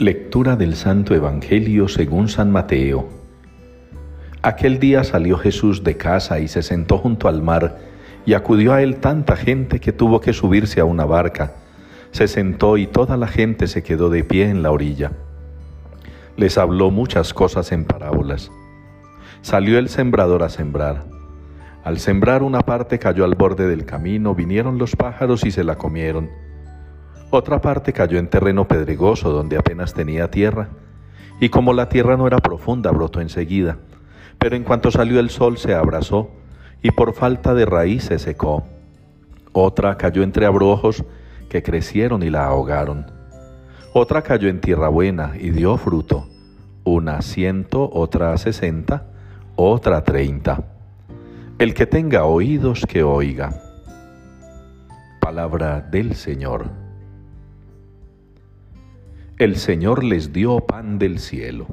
Lectura del Santo Evangelio según San Mateo. Aquel día salió Jesús de casa y se sentó junto al mar, y acudió a él tanta gente que tuvo que subirse a una barca. Se sentó y toda la gente se quedó de pie en la orilla. Les habló muchas cosas en parábolas. Salió el sembrador a sembrar. Al sembrar una parte cayó al borde del camino, vinieron los pájaros y se la comieron. Otra parte cayó en terreno pedregoso donde apenas tenía tierra, y como la tierra no era profunda, brotó enseguida, pero en cuanto salió el sol se abrazó, y por falta de raíz se secó. Otra cayó entre abrojos que crecieron y la ahogaron. Otra cayó en tierra buena y dio fruto, una ciento, otra sesenta, otra treinta. El que tenga oídos, que oiga. Palabra del Señor. El Señor les dio pan del cielo.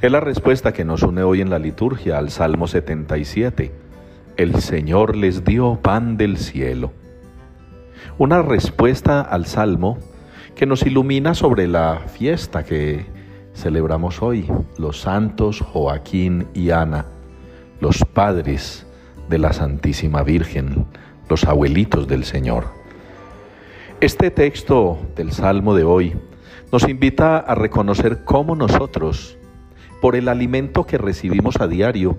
Es la respuesta que nos une hoy en la liturgia al Salmo 77. El Señor les dio pan del cielo. Una respuesta al Salmo que nos ilumina sobre la fiesta que celebramos hoy, los santos Joaquín y Ana, los padres de la Santísima Virgen, los abuelitos del Señor. Este texto del Salmo de hoy nos invita a reconocer cómo nosotros, por el alimento que recibimos a diario,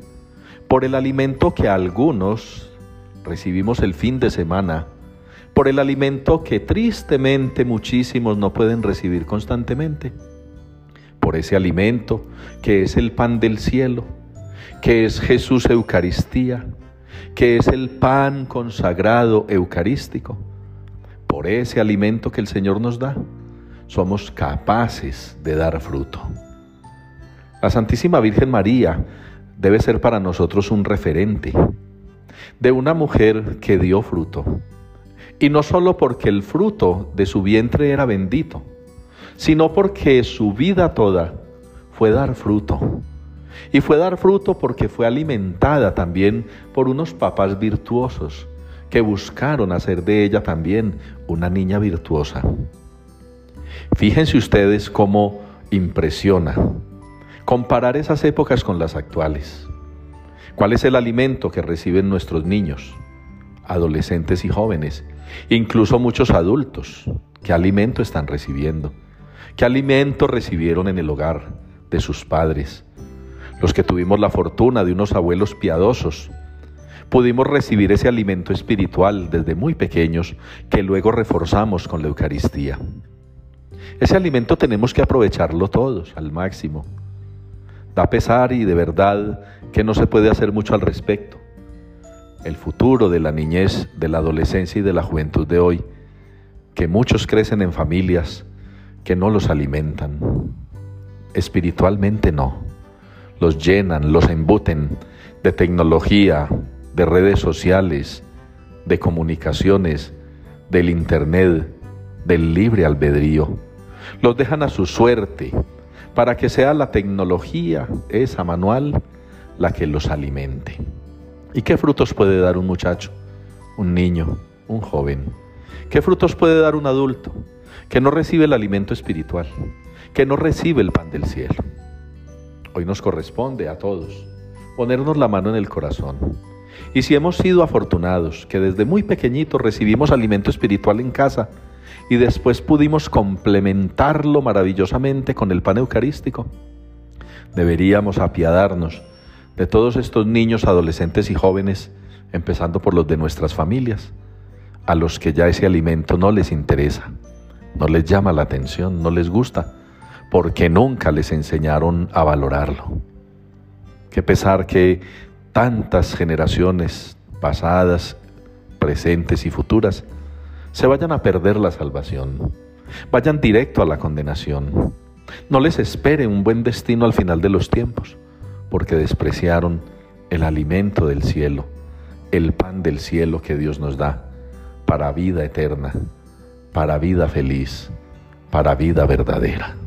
por el alimento que algunos recibimos el fin de semana, por el alimento que tristemente muchísimos no pueden recibir constantemente, por ese alimento que es el pan del cielo, que es Jesús Eucaristía, que es el pan consagrado eucarístico, por ese alimento que el Señor nos da, somos capaces de dar fruto. La Santísima Virgen María debe ser para nosotros un referente de una mujer que dio fruto. Y no solo porque el fruto de su vientre era bendito, sino porque su vida toda fue dar fruto. Y fue dar fruto porque fue alimentada también por unos papás virtuosos que buscaron hacer de ella también una niña virtuosa. Fíjense ustedes cómo impresiona comparar esas épocas con las actuales. ¿Cuál es el alimento que reciben nuestros niños, adolescentes y jóvenes? Incluso muchos adultos. ¿Qué alimento están recibiendo? ¿Qué alimento recibieron en el hogar de sus padres? Los que tuvimos la fortuna de unos abuelos piadosos, pudimos recibir ese alimento espiritual desde muy pequeños que luego reforzamos con la Eucaristía. Ese alimento tenemos que aprovecharlo todos al máximo. Da pesar y de verdad que no se puede hacer mucho al respecto. El futuro de la niñez, de la adolescencia y de la juventud de hoy, que muchos crecen en familias que no los alimentan. Espiritualmente no. Los llenan, los embuten de tecnología, de redes sociales, de comunicaciones, del Internet, del libre albedrío. Los dejan a su suerte para que sea la tecnología, esa manual, la que los alimente. ¿Y qué frutos puede dar un muchacho, un niño, un joven? ¿Qué frutos puede dar un adulto que no recibe el alimento espiritual, que no recibe el pan del cielo? Hoy nos corresponde a todos ponernos la mano en el corazón. Y si hemos sido afortunados, que desde muy pequeñitos recibimos alimento espiritual en casa, y después pudimos complementarlo maravillosamente con el pan eucarístico. Deberíamos apiadarnos de todos estos niños, adolescentes y jóvenes, empezando por los de nuestras familias, a los que ya ese alimento no les interesa, no les llama la atención, no les gusta, porque nunca les enseñaron a valorarlo. Qué pesar que tantas generaciones pasadas, presentes y futuras se vayan a perder la salvación, vayan directo a la condenación. No les espere un buen destino al final de los tiempos, porque despreciaron el alimento del cielo, el pan del cielo que Dios nos da para vida eterna, para vida feliz, para vida verdadera.